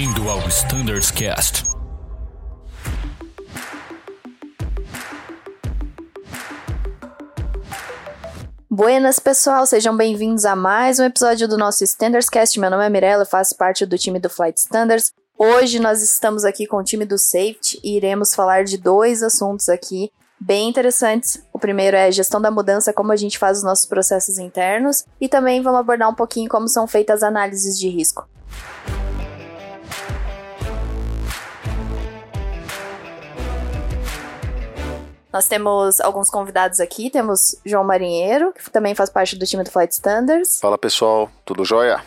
Bem-vindo ao Standards Cast. Buenas, pessoal, sejam bem-vindos a mais um episódio do nosso Standards Cast. Meu nome é Mirella, faço parte do time do Flight Standards. Hoje nós estamos aqui com o time do Safety e iremos falar de dois assuntos aqui bem interessantes. O primeiro é gestão da mudança, como a gente faz os nossos processos internos, e também vamos abordar um pouquinho como são feitas as análises de risco. Nós temos alguns convidados aqui. Temos João Marinheiro, que também faz parte do time do Flight Standards. Fala pessoal, tudo jóia?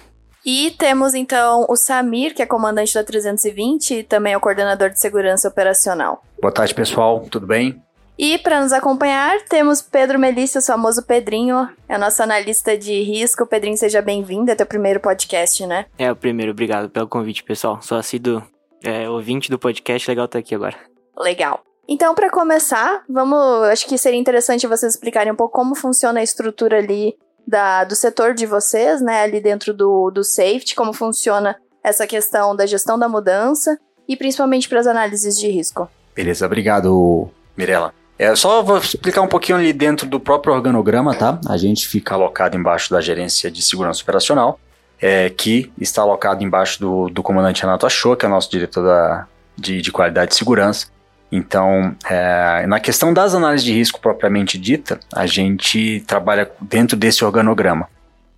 E temos então o Samir, que é comandante da 320 e também é o coordenador de segurança operacional. Boa tarde, pessoal, tudo bem? E para nos acompanhar, temos Pedro Melício, o famoso Pedrinho, é o nosso analista de risco. Pedrinho, seja bem-vindo, é teu primeiro podcast, né? É o primeiro, obrigado pelo convite, pessoal. Sou assíduo é, ouvinte do podcast, legal estar aqui agora. Legal. Então, para começar, vamos. Acho que seria interessante vocês explicarem um pouco como funciona a estrutura ali da, do setor de vocês, né? Ali dentro do, do safety, como funciona essa questão da gestão da mudança e principalmente para as análises de risco. Beleza, obrigado, Mirella. É, só vou explicar um pouquinho ali dentro do próprio organograma, tá? A gente fica alocado embaixo da gerência de segurança operacional, é, que está alocado embaixo do, do comandante Renato Achou, que é nosso diretor da, de, de qualidade de segurança. Então, é, na questão das análises de risco propriamente dita, a gente trabalha dentro desse organograma.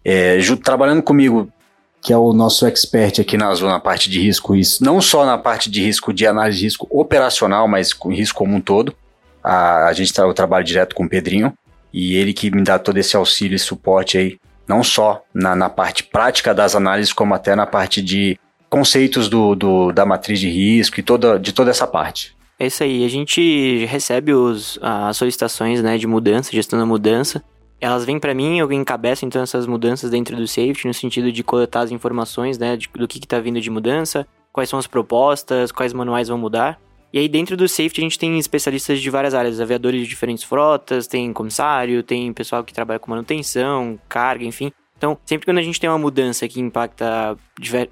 É, trabalhando comigo, que é o nosso expert aqui na zona, na parte de risco, isso não só na parte de risco de análise de risco operacional, mas com risco como um todo. A, a gente tra eu trabalho direto com o Pedrinho e ele que me dá todo esse auxílio e suporte aí, não só na, na parte prática das análises, como até na parte de conceitos do, do, da matriz de risco e toda, de toda essa parte. É isso aí, a gente recebe os, as solicitações né, de mudança, gestão da mudança. Elas vêm para mim, eu encabeço então essas mudanças dentro do safety, no sentido de coletar as informações né, de, do que está vindo de mudança, quais são as propostas, quais manuais vão mudar. E aí dentro do safety a gente tem especialistas de várias áreas, aviadores de diferentes frotas, tem comissário, tem pessoal que trabalha com manutenção, carga, enfim. Então, sempre quando a gente tem uma mudança que impacta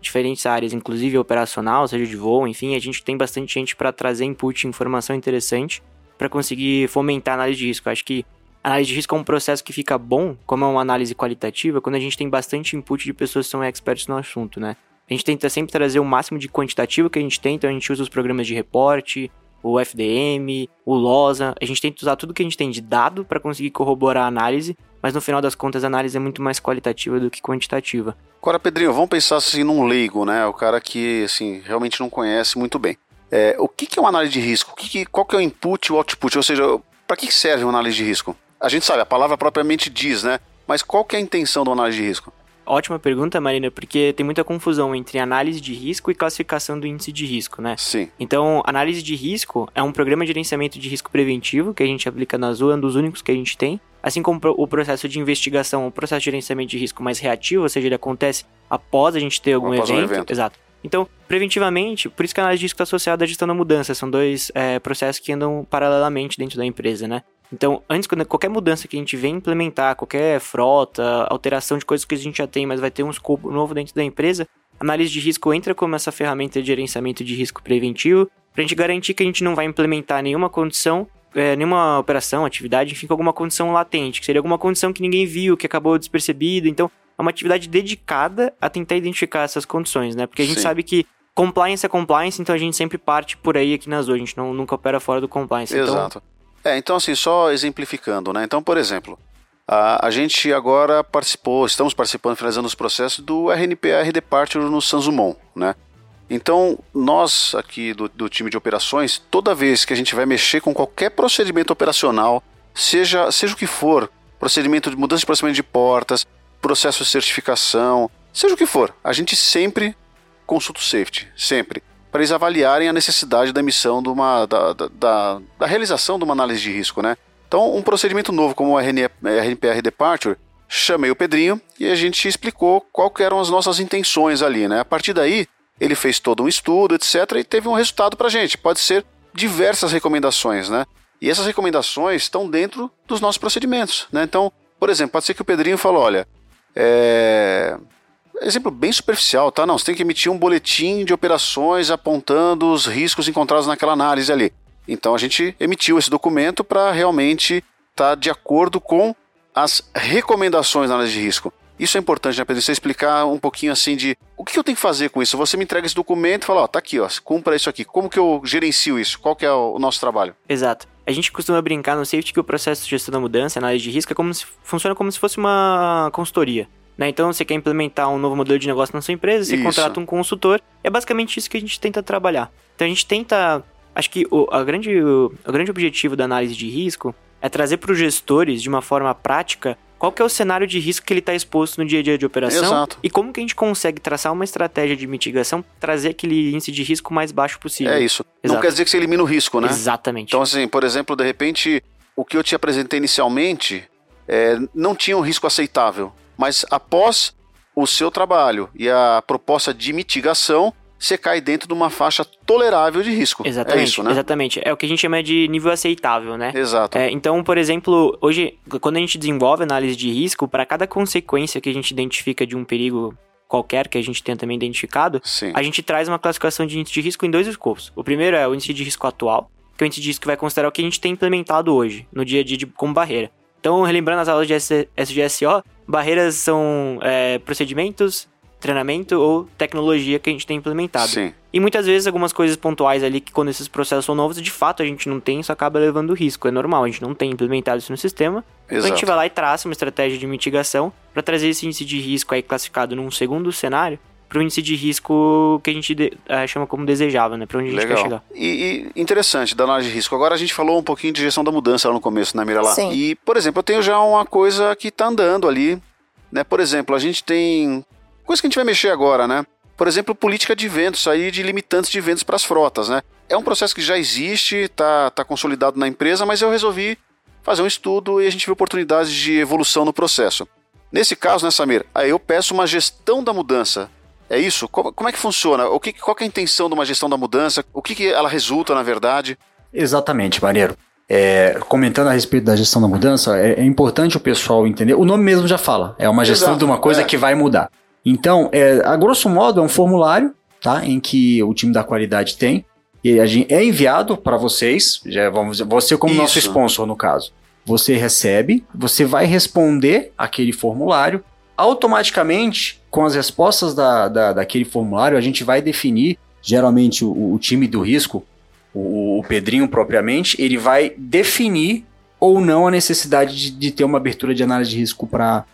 diferentes áreas, inclusive operacional, seja de voo, enfim, a gente tem bastante gente para trazer input, informação interessante para conseguir fomentar a análise de risco. Eu acho que a análise de risco é um processo que fica bom, como é uma análise qualitativa, quando a gente tem bastante input de pessoas que são experts no assunto, né? A gente tenta sempre trazer o máximo de quantitativo que a gente tem, então a gente usa os programas de reporte, o FDM, o LOSA. A gente tenta usar tudo que a gente tem de dado para conseguir corroborar a análise, mas no final das contas a análise é muito mais qualitativa do que quantitativa. Agora, Pedrinho, vamos pensar assim num leigo, né? O cara que assim realmente não conhece muito bem. É, o que, que é uma análise de risco? Que, qual que é o input e o output? Ou seja, para que serve uma análise de risco? A gente sabe, a palavra propriamente diz, né? Mas qual que é a intenção da análise de risco? Ótima pergunta, Marina, porque tem muita confusão entre análise de risco e classificação do índice de risco, né? Sim. Então, análise de risco é um programa de gerenciamento de risco preventivo que a gente aplica na Azul, é um dos únicos que a gente tem. Assim como o processo de investigação, o processo de gerenciamento de risco mais reativo, ou seja, ele acontece após a gente ter algum após evento. Um evento. Exato. Então, preventivamente, por isso que a análise de risco está associada à gestão da mudança. São dois é, processos que andam paralelamente dentro da empresa, né? Então, antes, quando qualquer mudança que a gente vem implementar, qualquer frota, alteração de coisas que a gente já tem, mas vai ter um escopo novo dentro da empresa, análise de risco entra como essa ferramenta de gerenciamento de risco preventivo, para a gente garantir que a gente não vai implementar nenhuma condição, é, nenhuma operação, atividade, enfim, com alguma condição latente, que seria alguma condição que ninguém viu, que acabou despercebido. Então, é uma atividade dedicada a tentar identificar essas condições, né? Porque a gente Sim. sabe que compliance é compliance, então a gente sempre parte por aí aqui na Azul, a gente não, nunca opera fora do compliance. Então, Exato. É, então assim, só exemplificando, né? Então, por exemplo, a, a gente agora participou, estamos participando, finalizando os processos do RNPR Departure no Sanzumon, né? Então, nós aqui do, do time de operações, toda vez que a gente vai mexer com qualquer procedimento operacional, seja, seja o que for, procedimento de mudança de procedimento de portas, processo de certificação, seja o que for, a gente sempre consulta o safety, sempre para eles avaliarem a necessidade da emissão de uma, da, da, da, da, realização de uma análise de risco, né? Então, um procedimento novo como o RNPR Departure, chamei o Pedrinho e a gente explicou qual eram as nossas intenções ali, né? A partir daí, ele fez todo um estudo, etc, e teve um resultado para a gente. Pode ser diversas recomendações, né? E essas recomendações estão dentro dos nossos procedimentos, né? Então, por exemplo, pode ser que o Pedrinho falou, olha, é... exemplo bem superficial, tá? Não, você tem que emitir um boletim de operações apontando os riscos encontrados naquela análise ali. Então a gente emitiu esse documento para realmente estar tá de acordo com as recomendações da análise de risco. Isso é importante, né, Pedro? Você explicar um pouquinho assim de o que eu tenho que fazer com isso. Você me entrega esse documento e fala, ó, tá aqui, ó, cumpra isso aqui. Como que eu gerencio isso? Qual que é o nosso trabalho? Exato. A gente costuma brincar no safety que o processo de gestão da mudança, análise de risco, é como se, funciona como se fosse uma consultoria. Né? Então, você quer implementar um novo modelo de negócio na sua empresa, você isso. contrata um consultor. É basicamente isso que a gente tenta trabalhar. Então, a gente tenta. Acho que o, a grande, o, o grande objetivo da análise de risco é trazer para os gestores, de uma forma prática, qual que é o cenário de risco que ele está exposto no dia a dia de operação Exato. e como que a gente consegue traçar uma estratégia de mitigação, trazer aquele índice de risco mais baixo possível. É isso. Exato. Não quer dizer que você elimina o risco, né? Exatamente. Então, assim, por exemplo, de repente, o que eu te apresentei inicialmente é, não tinha um risco aceitável. Mas após o seu trabalho e a proposta de mitigação, você cai dentro de uma faixa tolerável de risco. Exatamente. É isso, né? Exatamente. É o que a gente chama de nível aceitável, né? Exato. É, então, por exemplo, hoje, quando a gente desenvolve análise de risco, para cada consequência que a gente identifica de um perigo qualquer que a gente tenha também identificado, Sim. a gente traz uma classificação de índice de risco em dois escopos. O primeiro é o índice de risco atual, que é o índice de risco que vai considerar o que a gente tem implementado hoje, no dia a dia de, como barreira. Então, relembrando as aulas de SGSO, barreiras são é, procedimentos, treinamento ou tecnologia que a gente tem implementado. Sim. E muitas vezes algumas coisas pontuais ali que quando esses processos são novos, de fato a gente não tem, isso acaba levando risco. É normal, a gente não tem implementado isso no sistema. Exato. Então a gente vai lá e traça uma estratégia de mitigação para trazer esse índice de risco aí classificado num segundo cenário para o índice de risco que a gente de, é, chama como desejável, né? Para onde a gente Legal. quer chegar. E, e, interessante, da análise de risco. Agora a gente falou um pouquinho de gestão da mudança lá no começo, né, Mirela? Sim. E, por exemplo, eu tenho já uma coisa que está andando ali, né? Por exemplo, a gente tem coisa que a gente vai mexer agora, né? Por exemplo, política de ventos aí de limitantes de ventos para as frotas, né? É um processo que já existe, está tá consolidado na empresa, mas eu resolvi fazer um estudo e a gente vê oportunidades de evolução no processo. Nesse caso, né, Samir? Aí eu peço uma gestão da mudança é isso? Como, como é que funciona? O que, qual que é a intenção de uma gestão da mudança? O que, que ela resulta, na verdade? Exatamente, Maneiro. É, comentando a respeito da gestão da mudança, é, é, importante o pessoal entender. O nome mesmo já fala. É uma gestão Exato, de uma coisa é. que vai mudar. Então, é, a grosso modo, é um formulário, tá? Em que o time da qualidade tem. E a gente, é enviado para vocês. Já vamos, você como nosso Isso. sponsor, no caso. Você recebe, você vai responder aquele formulário. Automaticamente, com as respostas da, da, daquele formulário, a gente vai definir, geralmente, o, o time do risco, o, o Pedrinho propriamente, ele vai definir ou não a necessidade de, de ter uma abertura de análise de risco para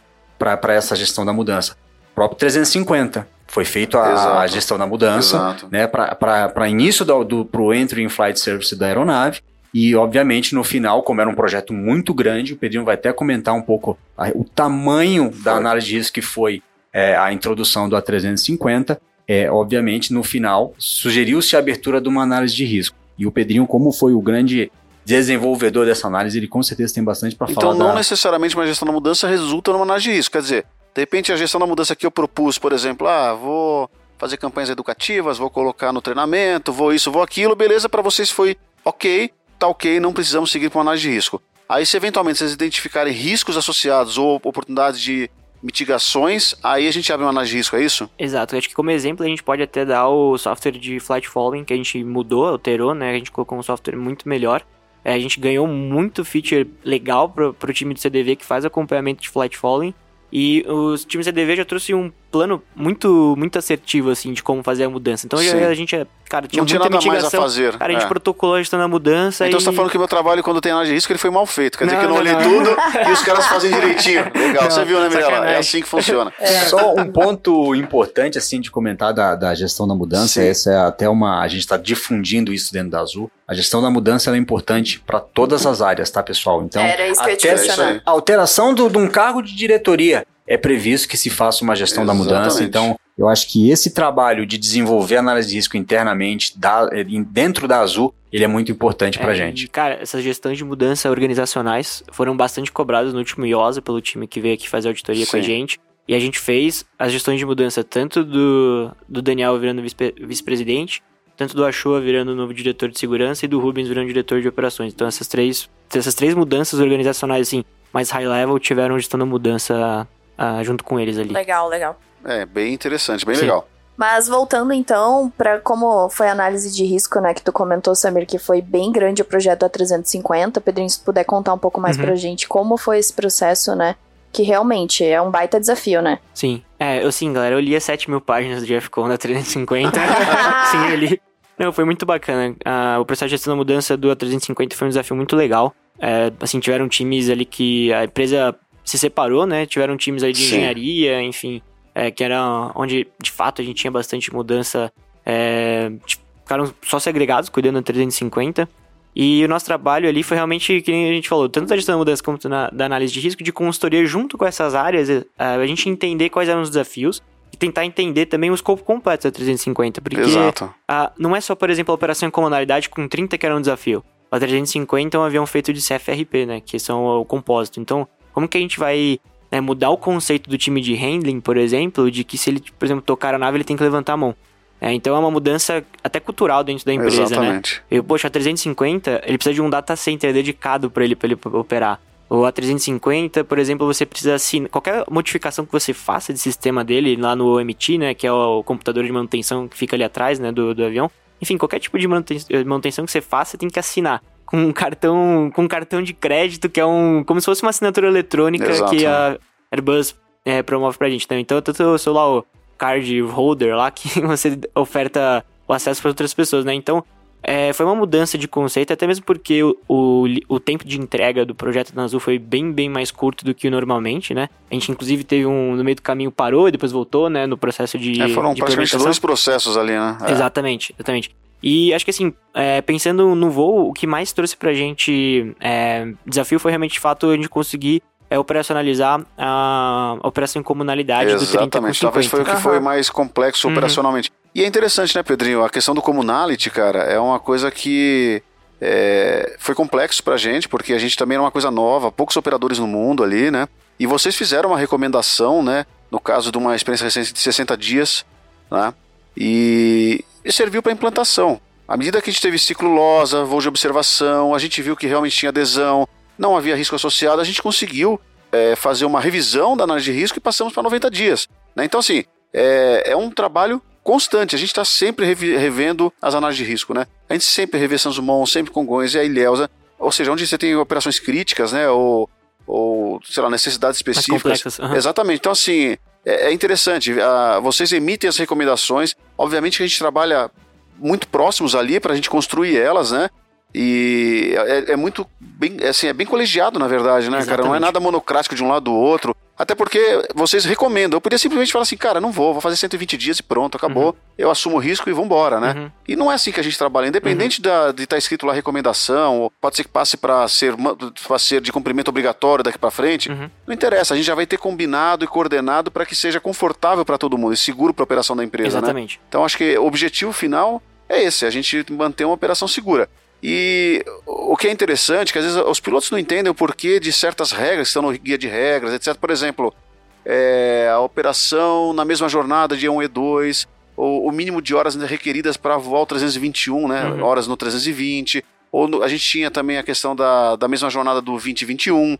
essa gestão da mudança. O próprio 350 foi feito a, a gestão da mudança, Exato. né, para início do, do pro entry in flight service da aeronave. E, obviamente, no final, como era um projeto muito grande, o Pedrinho vai até comentar um pouco a- o tamanho da Foi. análise de risco que foi é, a introdução do A350. É, obviamente, no final, sugeriu-se a abertura de uma análise de risco. E o Pedrinho, como foi o grande desenvolvedor dessa análise, ele com certeza tem bastante para Então, falar. não da... necessariamente uma gestão da mudança resulta numa análise de risco. Quer dizer, de repente a gestão da mudança que eu propus, por exemplo, ah, vou fazer campanhas educativas, vou colocar no treinamento, vou isso, vou aquilo, beleza, para vocês foi ok, tá ok, não precisamos seguir com análise de risco. Aí, se eventualmente vocês identificarem riscos associados ou oportunidades de mitigações, aí a gente abre uma análise de risco, é isso? Exato, acho que como exemplo a gente pode até dar o software de flight following que a gente mudou, alterou, né? A gente colocou um software muito melhor. É, a gente ganhou muito feature legal pro, pro time do CDV que faz acompanhamento de flight following. E os times CDV já trouxe um plano muito muito assertivo, assim, de como fazer a mudança. Então já, a gente, cara, tinha não tinha muita nada mais a mitigação. fazer. Cara, a gente é. protocolou a gestão da mudança Então e... você tá falando que o meu trabalho, quando tem análise de risco, ele foi mal feito. Quer dizer Não, que eu não, não, olhei não. tudo e os caras fazem direitinho. Legal, Não, você viu, né, Mirella? É assim que funciona. Só um ponto importante assim de comentar da, da gestão da mudança, Sim. essa é até uma a gente está difundindo isso dentro da Azul. A gestão da mudança ela é importante para todas as áreas, tá, pessoal? Então, Era isso que eu te a alteração do- de um cargo de diretoria é previsto que se faça uma gestão da mudança. Exatamente. Então, eu acho que esse trabalho de desenvolver análise de risco internamente da- em- dentro da Azul, ele é muito importante pra É, gente. e, Cara, essas gestões de mudança organizacionais foram bastante cobradas no último IOSA pelo time que veio aqui fazer auditoria com a Sim. gente. E a gente fez as gestões de mudança tanto do, do Daniel virando vice- vice-presidente, tanto do Achoa virando novo diretor de segurança e do Rubens virando diretor de operações. Então essas três, essas três mudanças organizacionais, assim, mais high level, tiveram gestão da mudança ah, junto com eles ali. Legal, legal. É, bem interessante, bem Sim. legal. Mas voltando então para como foi a análise de risco, né, que tu comentou, Samir, que foi bem grande o projeto A350. Pedrinho, se tu puder contar um pouco mais Uhum. pra gente como foi esse processo, né? Que realmente é um baita desafio, né? Sim. É, eu sim, galera, eu li as 7 mil páginas do Jeff Cohn da 350. sim, eu li. Não, foi muito bacana. Ah, o processo de gestão da mudança do A350 foi um desafio muito legal. É, assim, tiveram times ali que a empresa se separou, né? Tiveram times aí de Sim. engenharia, enfim, é, que era onde de fato a gente tinha bastante mudança. É, ficaram só segregados cuidando da 350. E o nosso trabalho ali foi realmente, que a gente falou, tanto da gestão da mudança como na, da análise de risco, de consultoria junto com essas áreas, eh, a gente entender quais eram os desafios e tentar entender também o escopo completo da 350. Porque Exato. ah, não é só, por exemplo, a operação em comunalidade com 30 que era um desafio. A 350 é um avião feito de CFRP, né? Que são o compósito. Então, como que a gente vai né, mudar o conceito do time de handling, por exemplo, de que se ele, por exemplo, tocar a nave, ele tem que levantar a mão. É, então é uma mudança até cultural dentro da empresa, né? Exatamente. Eu, poxa, a 350, ele precisa de um data center dedicado para ele, pra ele operar. Ou a 350, por exemplo, você precisa assinar. Qualquer modificação que você faça de sistema dele lá no OMT, né? Que é o computador de manutenção que fica ali atrás, né? Do, do avião. Enfim, qualquer tipo de manuten- manutenção que você faça, você tem que assinar. Com um cartão, com um cartão de crédito, que é um. como se fosse uma assinatura eletrônica Exato. que a Airbus é, promove pra gente. Né? Então, tanto o seu lá, o card holder lá, que você oferta o acesso para outras pessoas, né? Então, é, foi uma mudança de conceito, até mesmo porque o, o, o tempo de entrega do projeto da Azul foi bem, bem mais curto do que normalmente, né? A gente, inclusive, teve um. No meio do caminho parou e depois voltou, né? No processo de. É, foram de praticamente dois processos ali, né? É. Exatamente, exatamente. E acho que assim, é, pensando no voo, o que mais trouxe pra gente é, desafio foi realmente de fato a gente conseguir é, operacionalizar a operação em comunalidade do 30 com Exatamente. 50. Talvez foi o que foi Aham. mais complexo Uhum. E é interessante, né, Pedrinho? A questão do communality, cara, é uma coisa que é, foi complexo pra gente, porque a gente também era uma coisa nova, poucos operadores no mundo ali, né? E vocês fizeram uma recomendação, né? No caso de uma experiência recente de 60 dias, né? E, e serviu para implantação. À medida que a gente teve ciclo LOSA, voo de observação, a gente viu que realmente tinha adesão, não havia risco associado, a gente conseguiu é, fazer uma revisão da análise de risco e passamos para 90 dias. né? Então, assim, é, é um trabalho constante. A gente está sempre revendo as análises de risco, né? A gente sempre revê Sanzumon, sempre Congonhas e a Ilhéus, né? ou seja, onde você tem operações críticas, né? Ou, ou sei lá, necessidades específicas. aham. Exatamente. Então, assim, é, é interessante. ah, vocês emitem as recomendações. Obviamente que a gente trabalha muito próximos ali para a gente construir elas, né? E é, é muito bem, assim, é bem colegiado, na verdade, né, cara? Não é Exatamente. nada monocrático de um lado do outro. Até porque vocês recomendam. Eu podia simplesmente falar assim, cara, não vou, vou fazer 120 dias e pronto, acabou. Eu assumo o risco e vambora, né? Uhum. E não é assim que a gente trabalha. Independente da, de estar escrito lá recomendação, ou pode ser que passe para ser, pra ser de cumprimento obrigatório daqui para frente, Uhum. não interessa. A gente já vai ter combinado e coordenado para que seja confortável para todo mundo e seguro para a operação da empresa, né? Exatamente. Então acho que o objetivo final é esse, a gente manter uma operação segura. E o que é interessante, é que às vezes os pilotos não entendem o porquê de certas regras que estão no guia de regras, etc. Por exemplo, é, a operação na mesma jornada de E1 e 2, ou o mínimo de horas requeridas para voar o 321, né? Uhum. Horas no 320. Ou no- a gente tinha também a questão da, da mesma jornada do 2021.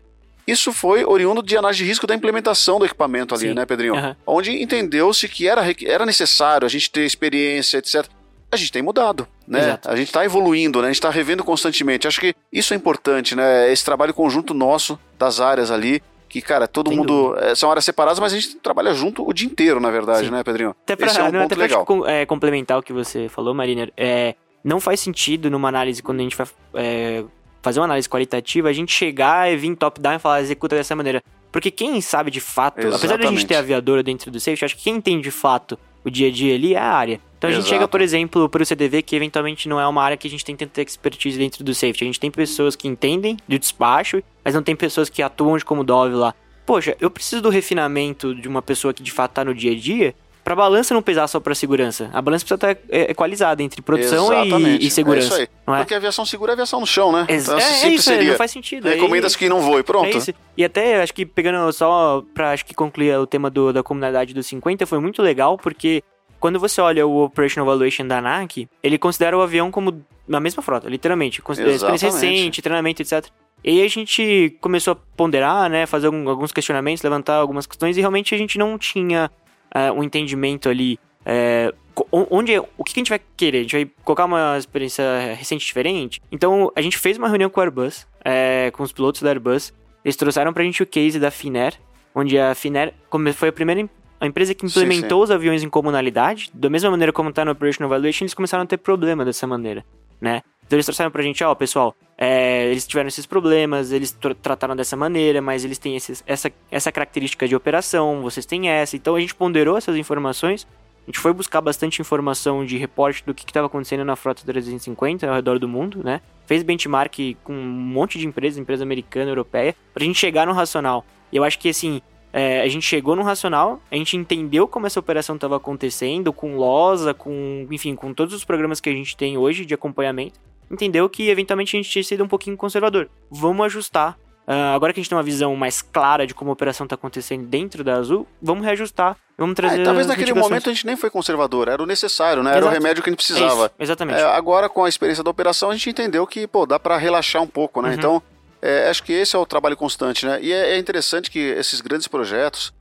Isso foi oriundo de análise de risco da implementação do equipamento ali, Sim. né, Pedrinho? Aham. onde entendeu-se que era, era necessário a gente ter experiência, etc. A gente tem mudado, né? Exato. A gente está evoluindo, né? A gente está revendo constantemente. Acho que isso é importante, né? Esse trabalho conjunto nosso das áreas ali, que, cara, todo Sem mundo... é, são áreas separadas, mas a gente trabalha junto o dia inteiro, na verdade, Sim. né, Pedrinho? Até pra, Esse é um não, ponto até pra legal. com- é, complementar o que você falou, Marina, é, não faz sentido numa análise, quando a gente vai é, fazer uma análise qualitativa, a gente chegar e vir top-down e falar, executa dessa maneira. Porque quem sabe de fato, apesar de a gente Exatamente. ter aviadora dentro do safety, acho que quem entende de fato o dia a dia ali é a área. Então a gente chega, por exemplo, para o CDV, que eventualmente não é uma área que a gente tem tanta expertise dentro do safety. A gente tem pessoas que entendem do despacho, mas não tem pessoas que atuam de como Dove lá. Poxa, eu preciso do refinamento de uma pessoa que de fato tá no dia a dia pra balança não pesar só pra segurança. A balança precisa estar é, equalizada entre produção e, e segurança. É isso aí. Não é? Porque a aviação segura é aviação no chão, né? Ex- Então, é, é isso, é, seria. não faz sentido. Aí- Recomenda-se que não voe, pronto. É isso. E até, acho que pegando só que concluir o tema do- da comunidade dos 50, foi muito legal, porque quando você olha o Operational Evaluation da ANAC, ele considera o avião como na mesma frota, literalmente. Considera experiência Exatamente. recente, treinamento, etc. E aí a gente começou a ponderar, né, fazer alguns questionamentos, levantar algumas questões, e realmente a gente não tinha é, um entendimento ali é, onde o que a gente vai querer? A gente vai colocar uma experiência recente diferente? Então a gente fez uma reunião com o Airbus, é, com os pilotos da Airbus. Eles trouxeram pra gente o case da Finnair, onde a Finnair foi a primeira a empresa que implementou sim, sim. os aviões em comunalidade, da mesma maneira como está no Operational Evaluation, eles começaram a ter problema dessa maneira, né? Então eles trouxeram pra gente, ó, oh, pessoal, é, eles tiveram esses problemas, eles tr trataram dessa maneira, mas eles têm esses, essa, essa característica de operação, vocês têm essa. Então a gente ponderou essas informações, a gente foi buscar bastante informação de reporte do que estava acontecendo na frota 350 ao redor do mundo, né? Fez benchmark com um monte de empresas, empresa americana, europeia, pra gente chegar no racional. E eu acho que, assim, é, a gente chegou no racional, a gente entendeu como essa operação estava acontecendo, com losa, com, enfim, com todos os programas que a gente tem hoje de acompanhamento, entendeu que eventualmente a gente tinha sido um pouquinho conservador. Vamos ajustar. Uh, agora que a gente tem uma visão mais clara de como a operação está acontecendo dentro da Azul, vamos reajustar. Vamos trazer. É, talvez naquele momento a gente nem foi conservador, era o necessário, né? Era Exato. o remédio que a gente precisava. Isso, exatamente. É, agora, com a experiência da operação, a gente entendeu que, pô, dá para relaxar um pouco, né? Uhum. Então, é, acho que esse é o trabalho constante, né? E é, é interessante que esses grandes projetos,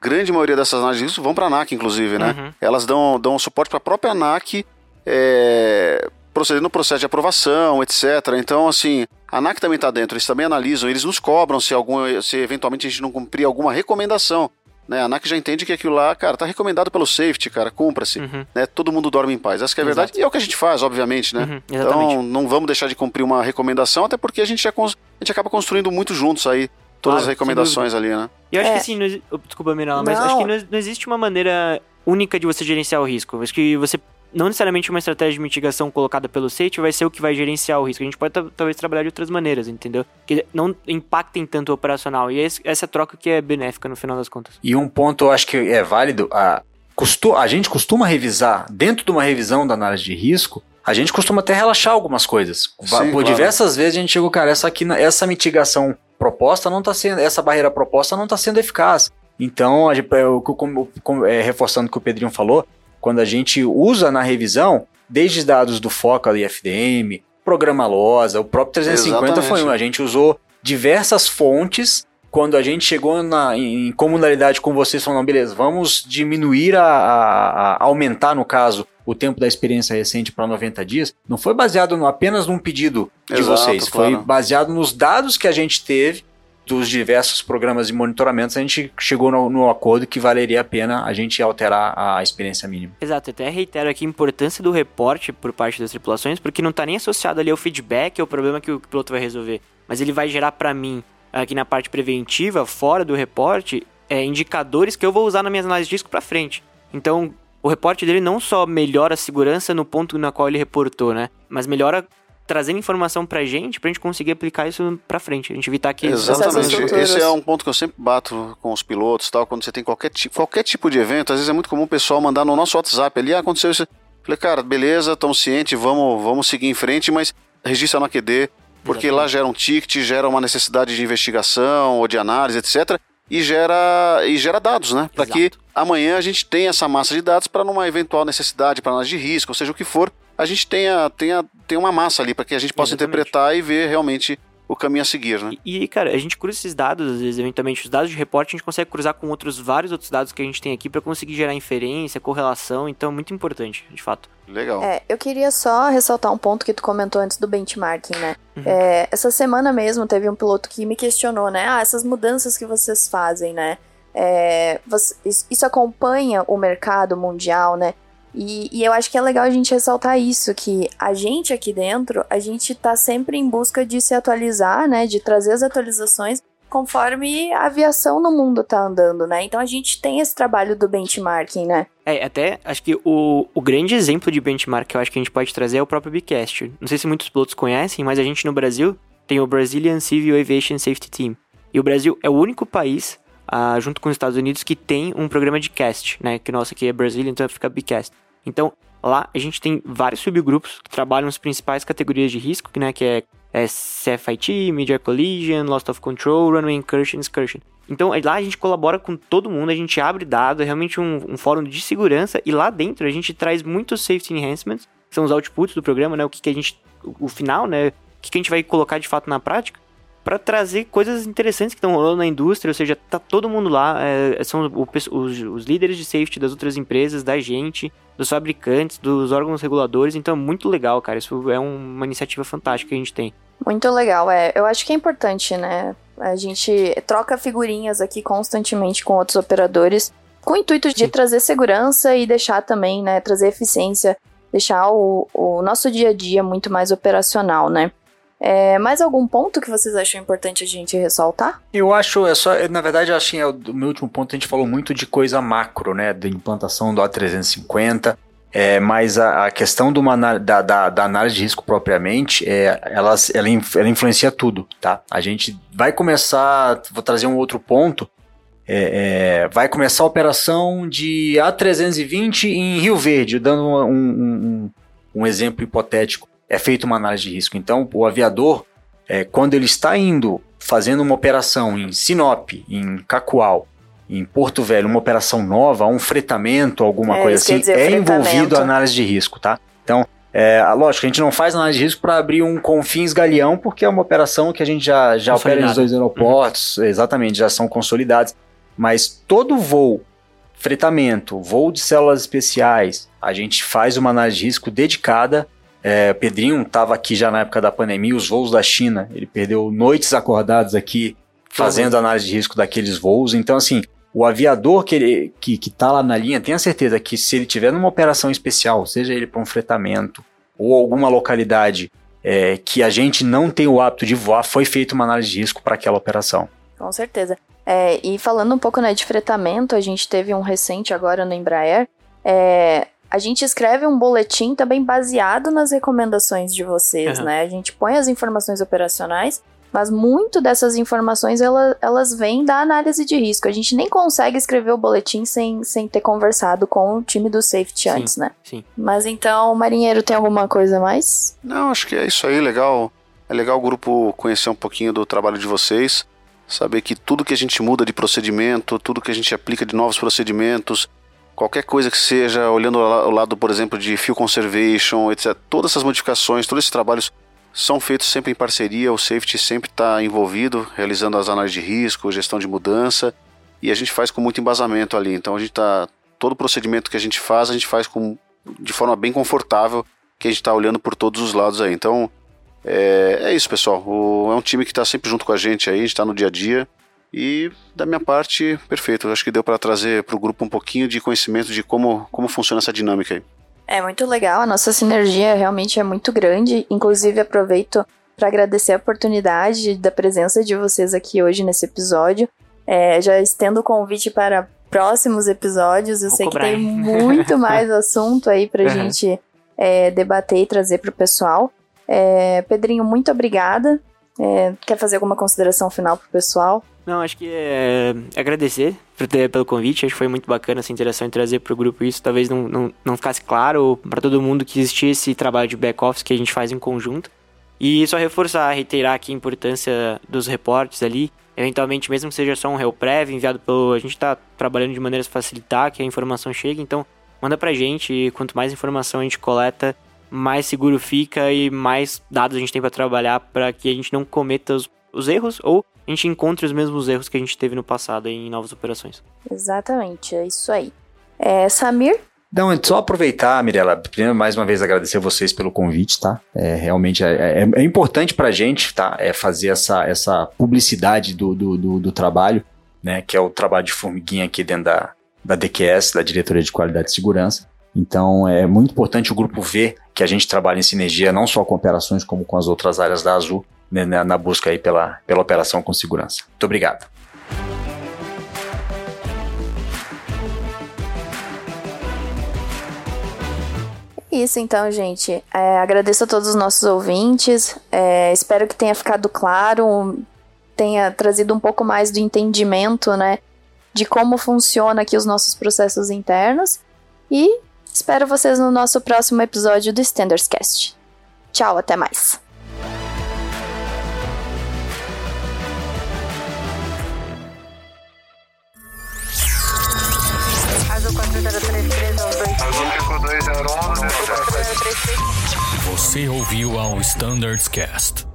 grande maioria dessas análises vão para a ANAC, inclusive, né? Uhum. Elas dão, dão suporte para a própria ANAC é, proceder no processo de aprovação, etc. Então, assim, a ANAC também está dentro, eles também analisam, eles nos cobram se, algum, se eventualmente a gente não cumprir alguma recomendação. Né? A ANAC já entende que aquilo lá, cara, tá recomendado pelo safety, cara, cumpra-se. Uhum. Né? Todo mundo dorme em paz. Essa é a verdade. E é o que a gente faz, obviamente, né? Uhum, então, não vamos deixar de cumprir uma recomendação, até porque a gente, já a gente acaba construindo muito juntos aí todas claro, as recomendações ali, né? E eu acho é. que assim, não, desculpa, Mirella, mas acho que não, não existe uma maneira única de você gerenciar o risco. Acho que você não necessariamente uma estratégia de mitigação colocada pelo safety vai ser o que vai gerenciar o risco. A gente pode talvez trabalhar de outras maneiras, entendeu? Que não impactem tanto o operacional. E esse, essa troca que é benéfica no final das contas. E um ponto eu acho que é válido, a, a gente costuma revisar, dentro de uma revisão da análise de risco, a gente costuma até relaxar algumas coisas. Sim, Por claro. diversas vezes a gente chegou, cara, essa aqui, essa mitigação proposta não está sendo, essa barreira proposta não está sendo eficaz. Então, a gente, eu, como, como, é, reforçando o que o Pedrinho falou, quando a gente usa na revisão, desde dados do Focal e FDM, programa LOSA, o próprio 350 Exatamente. foi um. A gente usou diversas fontes. Quando a gente chegou na, em comunalidade com vocês, falando, beleza, vamos diminuir a, a, a aumentar, no caso, o tempo da experiência recente para 90 dias, não foi baseado no, apenas num pedido de Exato, vocês, claro. foi baseado nos dados que a gente teve dos diversos programas de monitoramento, a gente chegou no, no, acordo que valeria a pena a gente alterar a experiência mínima. Exato, até reitero aqui a importância do reporte por parte das tripulações, porque não está nem associado ali ao feedback, ao problema que o piloto vai resolver, mas ele vai gerar para mim, aqui na parte preventiva, fora do reporte, é, indicadores que eu vou usar na minha análise de risco para frente. Então, o reporte dele não só melhora a segurança no ponto na qual ele reportou, né? Mas melhora trazendo informação pra gente, pra gente conseguir aplicar isso pra frente. A gente evitar que... Exatamente. Esse é um ponto que eu sempre bato com os pilotos tal, quando você tem qualquer tipo, qualquer tipo de evento, às vezes é muito comum o pessoal mandar no nosso WhatsApp ali, ah, aconteceu isso. Falei, cara, beleza, estamos cientes, vamos, vamos seguir em frente, mas registra no AQD, porque Exatamente. lá gera um ticket, gera uma necessidade de investigação ou de análise, etc. E gera, e gera dados, né? Para que amanhã a gente tenha essa massa de dados para numa eventual necessidade, para análise de risco, ou seja, o que for, a gente tenha, tenha, tenha uma massa ali para que a gente possa Exatamente. interpretar e ver realmente o caminho a seguir, né? E, e, cara, a gente cruza esses dados, às vezes, eventualmente, os dados de reporte, a gente consegue cruzar com outros vários outros dados que a gente tem aqui para conseguir gerar inferência, correlação, então é muito importante, de fato. Legal. É, eu queria só ressaltar um ponto que tu comentou antes do benchmarking, né? Uhum. É, essa semana mesmo teve um piloto que me questionou, né? Ah, essas mudanças que vocês fazem, né? É, você, isso acompanha o mercado mundial, né? E, e, eu acho que é legal a gente ressaltar isso, que a gente aqui dentro, a gente tá sempre em busca de se atualizar, né? De trazer as atualizações conforme a aviação no mundo tá andando, né? Então a gente tem esse trabalho do benchmarking, né? É, até acho que o, o grande exemplo de benchmark que eu acho que a gente pode trazer é o próprio Bcast. Não sei se muitos pilotos conhecem, mas a gente no Brasil tem o Brazilian Civil Aviation Safety Team. E o Brasil é o único país, junto com os Estados Unidos, que tem um programa de cast, né? Que nosso aqui é Brasília, então fica Bcast. Então, lá a gente tem vários subgrupos que trabalham as principais categorias de risco, né, que é, é CFIT, Media Collision, Loss of Control, Runway Incursion, Excursion. Então, lá a gente colabora com todo mundo, a gente abre dados, é realmente um, um fórum de segurança, e lá dentro a gente traz muitos safety enhancements, que são os outputs do programa, né, o que, que a gente, o, o final, né, o que, que a gente vai colocar de fato na prática, para trazer coisas interessantes que estão rolando na indústria, ou seja, tá todo mundo lá, é, são o, os, os, líderes de safety das outras empresas, da gente, dos fabricantes, dos órgãos reguladores, então é muito legal, cara, isso é uma iniciativa fantástica que a gente tem. Muito legal, é, eu acho que é importante, né, a gente troca figurinhas aqui constantemente com outros operadores, com o intuito de Sim. trazer segurança e deixar também, né, trazer eficiência, deixar o, o nosso dia a dia muito mais operacional, né. É, mais algum ponto que vocês acham importante a gente ressaltar? Eu acho, é só, na verdade, assim, é o meu último ponto, a gente falou muito de coisa macro, né, da implantação do A350, é, mas a, a questão da, da, da, análise de risco propriamente, é, ela, ela, ela influencia tudo, tá? A gente vai começar, vou trazer um outro ponto, é, é, vai começar a operação de A320 em Rio Verde, dando um, um, um, um exemplo hipotético é feita uma análise de risco. Então, o aviador, é, quando ele está indo fazendo uma operação em Sinop, em Cacoal, em Porto Velho, uma operação nova, um fretamento, alguma é, coisa assim, dizer, é envolvido a análise de risco, tá? Então, é, lógico, a gente não faz análise de risco para abrir um Confins Galeão, porque é uma operação que a gente já, já opera nos dois aeroportos, uhum. exatamente, já são consolidados. Mas todo voo, fretamento, voo de células especiais, a gente faz uma análise de risco dedicada é, Pedrinho estava aqui já na época da pandemia, os voos da China. Ele perdeu noites acordados aqui fazendo análise de risco daqueles voos. Então, assim, o aviador que, ele, que, que tá lá na linha, tenha certeza que se ele tiver numa operação especial, seja ele para um fretamento ou alguma localidade é, que a gente não tem o hábito de voar, foi feita uma análise de risco para aquela operação. Com certeza. É, e falando um pouco né, de fretamento, a gente teve um recente agora no Embraer. É, a gente escreve um boletim também baseado nas recomendações de vocês, uhum. né? A gente põe as informações operacionais, mas muito dessas informações ela, elas vêm da análise de risco. A gente nem consegue escrever o boletim sem, sem ter conversado com o time do safety sim, antes, né? Sim. Mas então, marinheiro, tem alguma coisa mais? Não, acho que é isso aí, legal. É legal o grupo conhecer um pouquinho do trabalho de vocês, saber que tudo que a gente muda de procedimento, tudo que a gente aplica de novos procedimentos, qualquer coisa que seja, olhando o lado, por exemplo, de fuel conservation, etc. Todas essas modificações, todos esses trabalhos são feitos sempre em parceria, o safety sempre está envolvido, realizando as análises de risco, gestão de mudança, e a gente faz com muito embasamento ali. Então a gente está todo procedimento que a gente faz, a gente faz com de forma bem confortável, que a gente está olhando por todos os lados aí. Então é, é isso, pessoal. O, é um time que está sempre junto com a gente aí, a gente está no dia a dia. E da minha parte, perfeito. Eu acho que deu para trazer para o grupo um pouquinho de conhecimento de como, como funciona essa dinâmica aí. É muito legal, a nossa sinergia realmente é muito grande. Inclusive, aproveito para agradecer a oportunidade da presença de vocês aqui hoje nesse episódio. É, já estendo o convite para próximos episódios. Eu Vou sei cobrar, que tem muito mais assunto aí para a uhum. gente é, debater e trazer para o pessoal. É, Pedrinho, muito obrigada. É, quer fazer alguma consideração final para o pessoal? Não, acho que é agradecer por ter, pelo convite. Acho que foi muito bacana essa interação e trazer para o grupo isso. Talvez não, não, não ficasse claro para todo mundo que existia esse trabalho de back-office que a gente faz em conjunto. E só reforçar, reiterar aqui a importância dos reportes ali. Eventualmente, mesmo que seja só um prévio enviado pelo. A gente está trabalhando de maneiras a facilitar que a informação chegue. Então, manda pra gente. E quanto mais informação a gente coleta, mais seguro fica e mais dados a gente tem para trabalhar para que a gente não cometa os, os erros ou a gente encontre os mesmos erros que a gente teve no passado em novas operações. Exatamente, é isso aí. É, Samir? Não, é só aproveitar, Mirella, primeiro mais uma vez agradecer vocês pelo convite, tá? É, realmente é, é, é importante pra gente, tá? É fazer essa, essa publicidade do, do, do, do, trabalho, né? Que é o trabalho de formiguinha aqui dentro da, da DQS, da Diretoria de Qualidade e Segurança. Então é muito importante o grupo ver que a gente trabalha em sinergia não só com operações, como com as outras áreas da Azul, né, na, busca aí pela, pela operação com segurança. Muito obrigado. Isso então, gente. É, agradeço a todos os nossos ouvintes. É, espero que tenha ficado claro, tenha trazido um pouco mais do entendimento, né, de como funciona aqui os nossos processos internos. E espero vocês no nosso próximo episódio do Standards Cast. Tchau, até mais. Você ouviu ao Standards Cast.